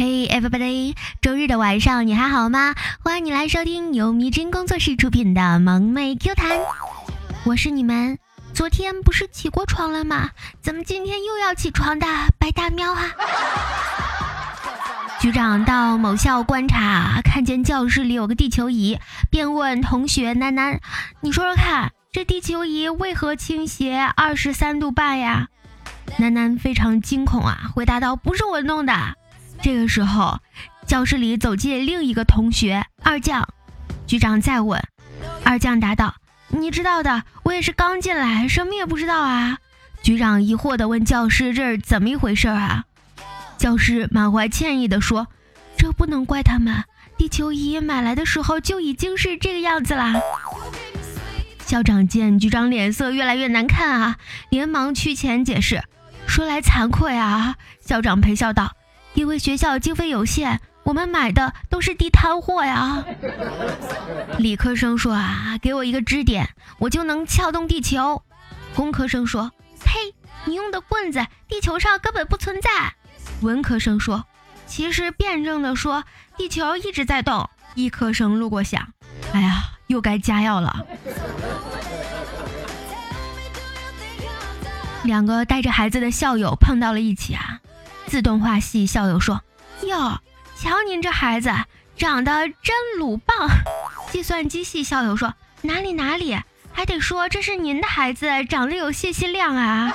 Hey everybody，周日的晚上你还好吗？欢迎你来收听由迷真工作室出品的萌妹 Q 弹，我是你们昨天不是起过床了吗？怎么今天又要起床的白大喵啊？局长到某校观察，看见教室里有个地球仪，便问同学楠楠：“你说说看，这地球仪为何倾斜二十三度半呀？”楠楠非常惊恐啊，回答道：“不是我弄的。”这个时候，教室里走进另一个同学二将。局长再问，二将答道：“你知道的，我也是刚进来，什么也不知道啊。”局长疑惑地问教师：“这是怎么一回事啊？”教师满怀歉意地说：“这不能怪他们，地球仪买来的时候就已经是这个样子啦。”校长见局长脸色越来越难看啊，连忙去前解释：“说来惭愧啊。”校长陪笑道：“因为学校经费有限，我们买的都是地摊货呀。”理科生说：“啊，给我一个支点，我就能撬动地球。”工科生说：“呸，你用的棍子，地球上根本不存在。”文科生说：“其实辩证的说，地球一直在动。”医科生路过想：“哎呀，又该加药了。”两个带着孩子的校友碰到了一起啊！自动化系校友说：“哟，瞧您这孩子长得真鲁棒。”计算机系校友说：“哪里哪里，还得说这是您的孩子长得有信息量啊。”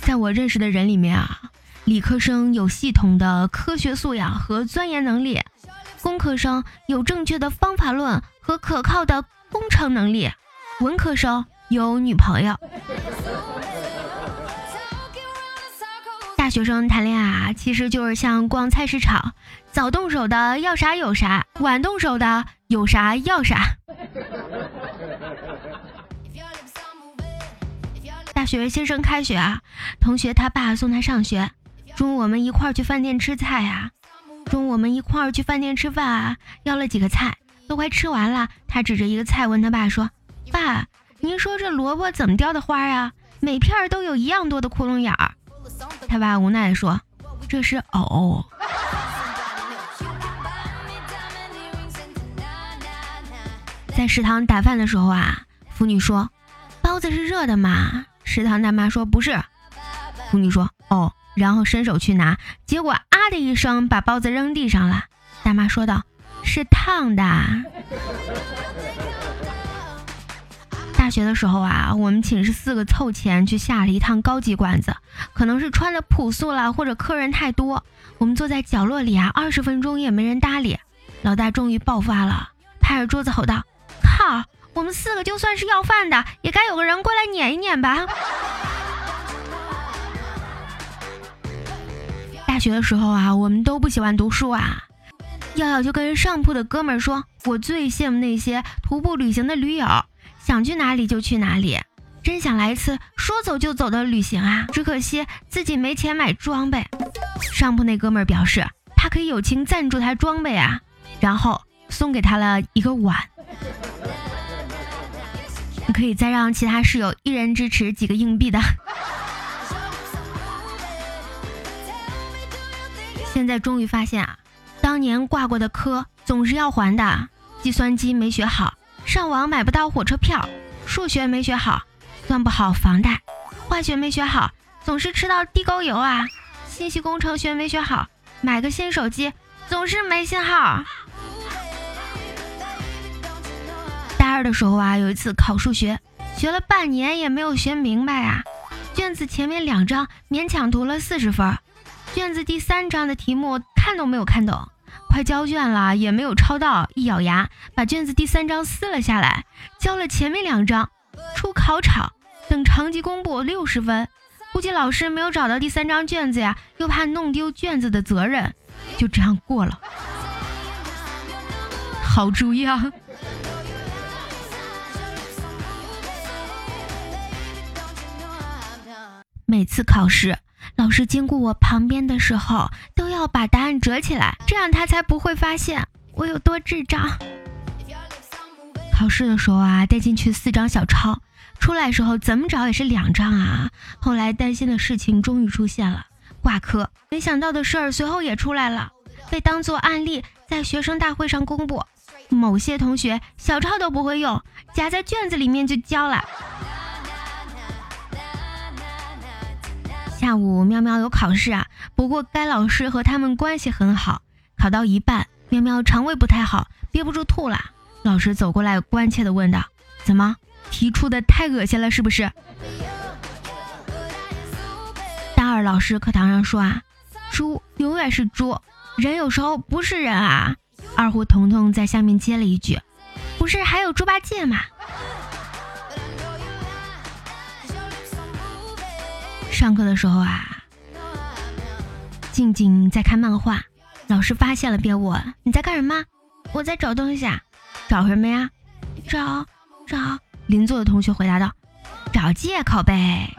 在我认识的人里面啊，理科生有系统的科学素养和钻研能力，工科生有正确的方法论和可靠的工程能力，文科生有女朋友。大学生谈恋爱啊，其实就是像逛菜市场，早动手的要啥有啥，晚动手的有啥要啥。大学新生开学啊，同学他爸送他上学。中午我们一块儿去饭店吃菜呀。中午我们一块儿去饭店吃饭啊，要了几个菜，都快吃完了。他指着一个菜问他爸说：“爸，您说这萝卜怎么雕的花呀？每片都有一样多的窟窿眼儿。”他爸无奈地说：“这是藕。”在食堂打饭的时候啊，妇女说：“包子是热的吗？”食堂大妈说：“不是。”妇女说：“哦。”然后伸手去拿，结果啊的一声把包子扔地上了。大妈说道：“是烫的。”大学的时候啊，我们寝室四个凑钱去下了一趟高级馆子，可能是穿的朴素了，或者客人太多，我们坐在角落里啊，二十分钟也没人搭理。老大终于爆发了，拍着桌子吼道：“靠！”我们四个就算是要饭的，也该有个人过来撵一撵吧。学的时候啊，我们都不喜欢读书啊。耀耀就跟上铺的哥们儿说：“我最羡慕那些徒步旅行的驴友，想去哪里就去哪里，真想来一次说走就走的旅行啊！只可惜自己没钱买装备。”上铺那哥们儿表示，他可以友情赞助他装备啊，然后送给他了一个碗。可以再让其他室友一人支持几个硬币的。现在终于发现啊，当年挂过的科总是要还的。计算机没学好，上网买不到火车票；数学没学好，算不好房贷；化学没学好，总是吃到地沟油啊；信息工程学没学好，买个新手机总是没信号。大二的时候啊，有一次考数学，学了半年也没有学明白啊。卷子前面两张勉强读了四十分，卷子第三章的题目看都没有看懂，快交卷了也没有抄到，一咬牙把卷子第三章撕了下来，交了前面两章。出考场，等成绩公布，六十分，估计老师没有找到第三张卷子呀，又怕弄丢卷子的责任，就这样过了。好主意啊！每次考试，老师经过我旁边的时候，都要把答案折起来，这样他才不会发现我有多智障。考试的时候啊，带进去四张小抄，出来时候怎么找也是两张啊。后来担心的事情终于出现了，挂科。没想到的事儿随后也出来了，被当做案例在学生大会上公布。某些同学小抄都不会用，夹在卷子里面就交了。下午喵喵有考试啊，不过该老师和他们关系很好。考到一半，喵喵肠胃不太好，憋不住吐了。老师走过来，关切地问道：“怎么题出的太恶心了，是不是？”大二老师课堂上说啊：“猪永远是猪，人有时候不是人啊。”二胡彤彤在下面接了一句：“不是还有猪八戒吗？”上课的时候啊，静静在看漫画，老师发现了，便问：“你在干什么？”“我在找东西啊。”“找什么呀？”“找找。”邻座的同学回答道：“找借口呗。”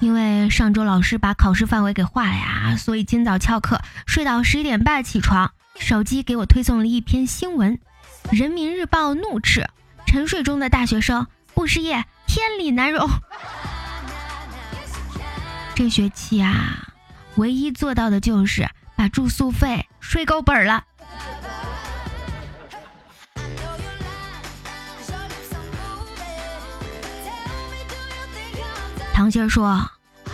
因为上周老师把考试范围给画了呀，所以今早翘课睡到十一点半起床，手机给我推送了一篇新闻，《人民日报》怒斥沉睡中的大学生不失业天理难容。这学期啊，唯一做到的就是把住宿费睡够本了。唐心说：“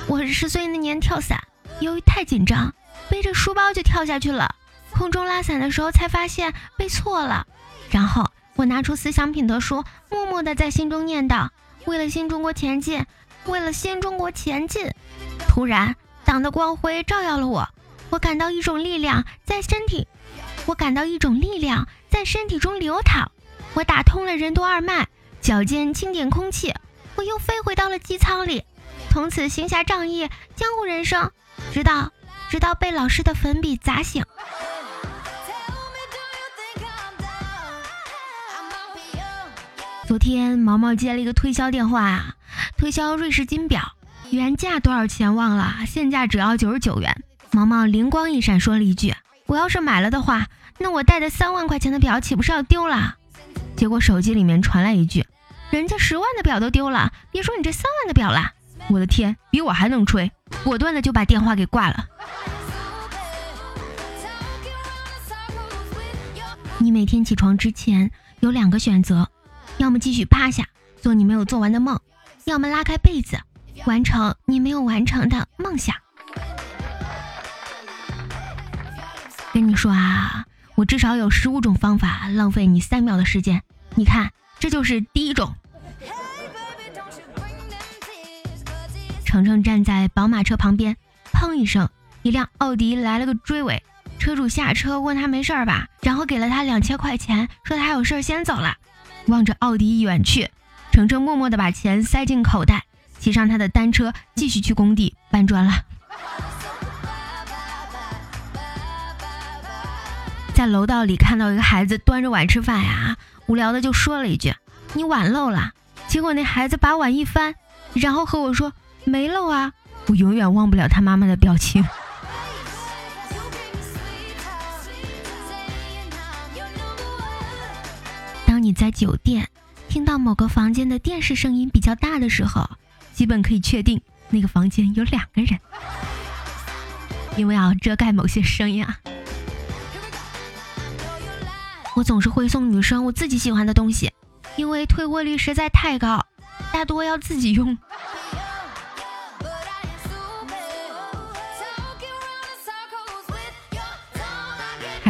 我十岁那年跳伞，由于太紧张，背着书包就跳下去了。空中拉伞的时候才发现背错了。然后我拿出思想品德书，默默地在心中念叨：为了新中国前进，为了新中国前进。突然，党的光辉照耀了我，我感到一种力量在身体，我感到一种力量在身体中流淌。我打通了任督二脉，脚尖轻点空气，我又飞回到了机舱里。”从此行侠仗义，江湖人生，直到直到被老师的粉笔砸醒。昨天毛毛接了一个推销电话啊，推销瑞士金表，原价多少钱忘了，现价只要九十九元。毛毛灵光一闪，说了一句：“我要是买了的话，那我戴的三万块钱的表岂不是要丢了？”结果手机里面传来一句：“人家十万的表都丢了，别说你这三万的表了。”我的天，比我还能吹，果断的就把电话给挂了。你每天起床之前有两个选择，要么继续趴下做你没有做完的梦，要么拉开被子完成你没有完成的梦想。跟你说啊，我至少有十五种方法浪费你三秒的时间，你看，这就是第一种。程程站在宝马车旁边，砰一声，一辆奥迪来了个追尾，车主下车问他没事吧，然后给了他两千块钱，说他有事先走了。望着奥迪远去，程程默默地把钱塞进口袋，骑上他的单车继续去工地搬砖了。在楼道里看到一个孩子端着碗吃饭呀，无聊的就说了一句：“你碗漏了。”结果那孩子把碗一翻，然后和我说。没漏啊！我永远忘不了他妈妈的表情。你在酒店听到某个房间的电视声音比较大的时候，基本可以确定那个房间有两个人，因为要遮盖某些声音啊。我总是会送女生我自己喜欢的东西，因为退货率实在太高，大多要自己用。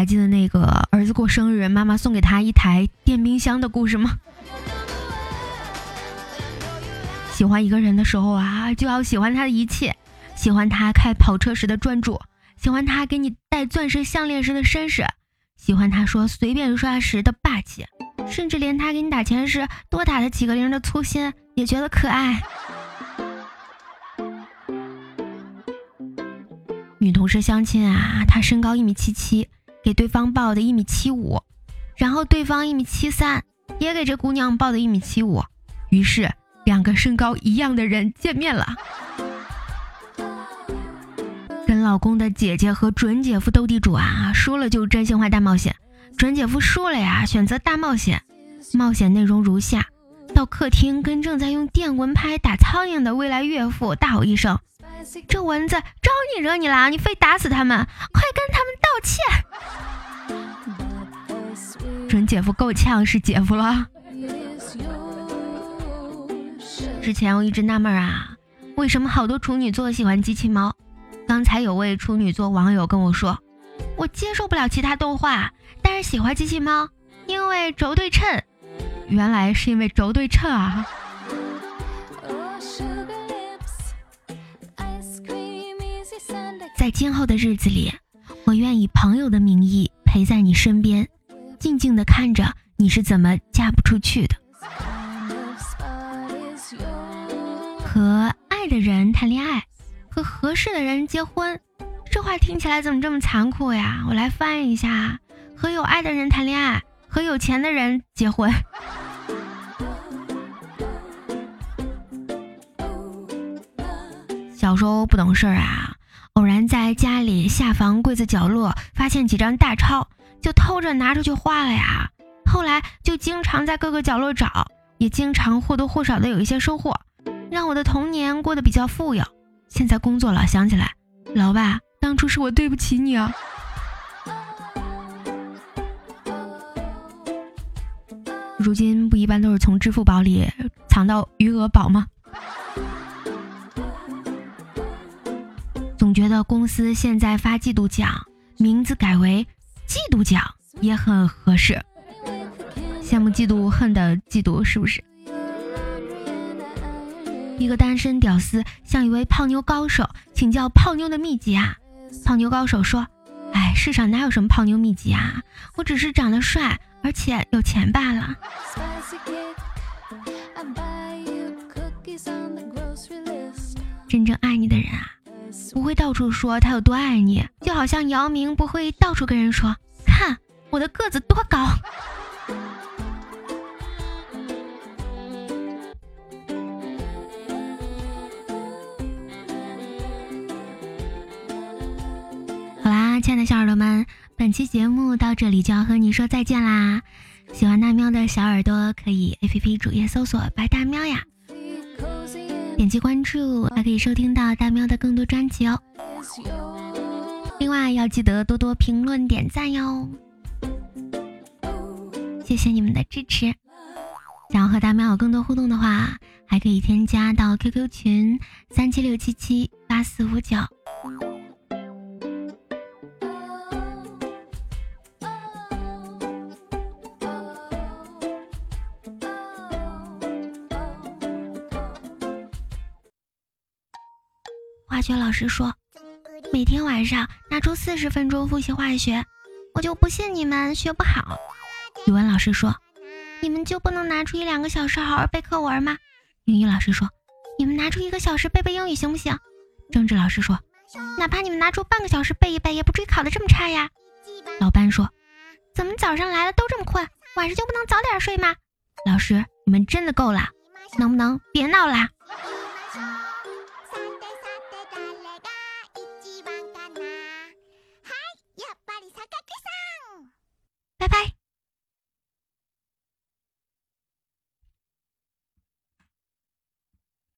还记得那个儿子过生日，妈妈送给他一台电冰箱的故事吗？喜欢一个人的时候啊，就要喜欢他的一切，喜欢他开跑车时的专注，喜欢他给你戴钻石项链时的绅士，喜欢他说随便刷时的霸气，甚至连他给你打钱时多打了几个零的粗心也觉得可爱。女同事相亲啊，她身高一米七七。给对方报的一米七五，然后对方一米七三，也给这姑娘报的一米七五，于是两个身高一样的人见面了。跟老公的姐姐和准姐夫斗地主啊，输了就真心话大冒险，准姐夫输了呀，选择大冒险。冒险内容如下：到客厅跟正在用电蚊拍打苍蝇的未来岳父大吼一声：“这蚊子招你惹你了？你非打死他们，快跟他们道歉！”准姐夫够呛是姐夫了。之前我一直纳闷啊，为什么好多处女座喜欢机器猫？刚才有位处女座网友跟我说，我接受不了其他动画，但是喜欢机器猫，因为轴对称。原来是因为轴对称啊！今后的日子里，我愿以朋友的名义陪在你身边，静静的看着你是怎么嫁不出去的。和爱的人谈恋爱，和合适的人结婚，这话听起来怎么这么残酷呀？我来翻译一下：和有爱的人谈恋爱，和有钱的人结婚。小时候不懂事儿啊，在家里下房柜子角落发现几张大钞，就偷着拿出去花了呀。后来就经常在各个角落找，也经常或多或少的有一些收获。让我的童年过得比较富有。现在工作了，想起来，老爸，当初是我对不起你啊。如今不一般都是从支付宝里藏到余额宝吗？总觉得公司现在发季度奖，名字改为季度奖也很合适。羡慕嫉妒恨的嫉妒是不是？一个单身屌丝向一位泡妞高手请教泡妞的秘籍啊！泡妞高手说：“哎，世上哪有什么泡妞秘籍啊？我只是长得帅，而且有钱罢了。”真正爱你的人啊，不会到处说他有多爱你，就好像姚明不会到处跟人说：“看我的个子多高。”好啦亲爱的小耳朵们，本期节目到这里就要和你说再见啦！喜欢大喵的小耳朵可以 A P P 主页搜索“白大喵”呀，点击关注还可以收听到大喵的更多专辑哦。另外要记得多多评论点赞哟，谢谢你们的支持！想要和大喵有更多互动的话，还可以添加到 Q Q 群三七六七七八四五九。化学老师说，每天晚上拿出四十分钟复习化学，我就不信你们学不好。语文老师说，你们就不能拿出一两个小时好好背课文吗？英语老师说，你们拿出一个小时背背英语行不行？政治老师说，哪怕你们拿出半个小时背一背，也不至于考得这么差呀。老班说，怎么早上来了都这么困，晚上就不能早点睡吗？老师，你们真的够了，能不能别闹啦？拜拜。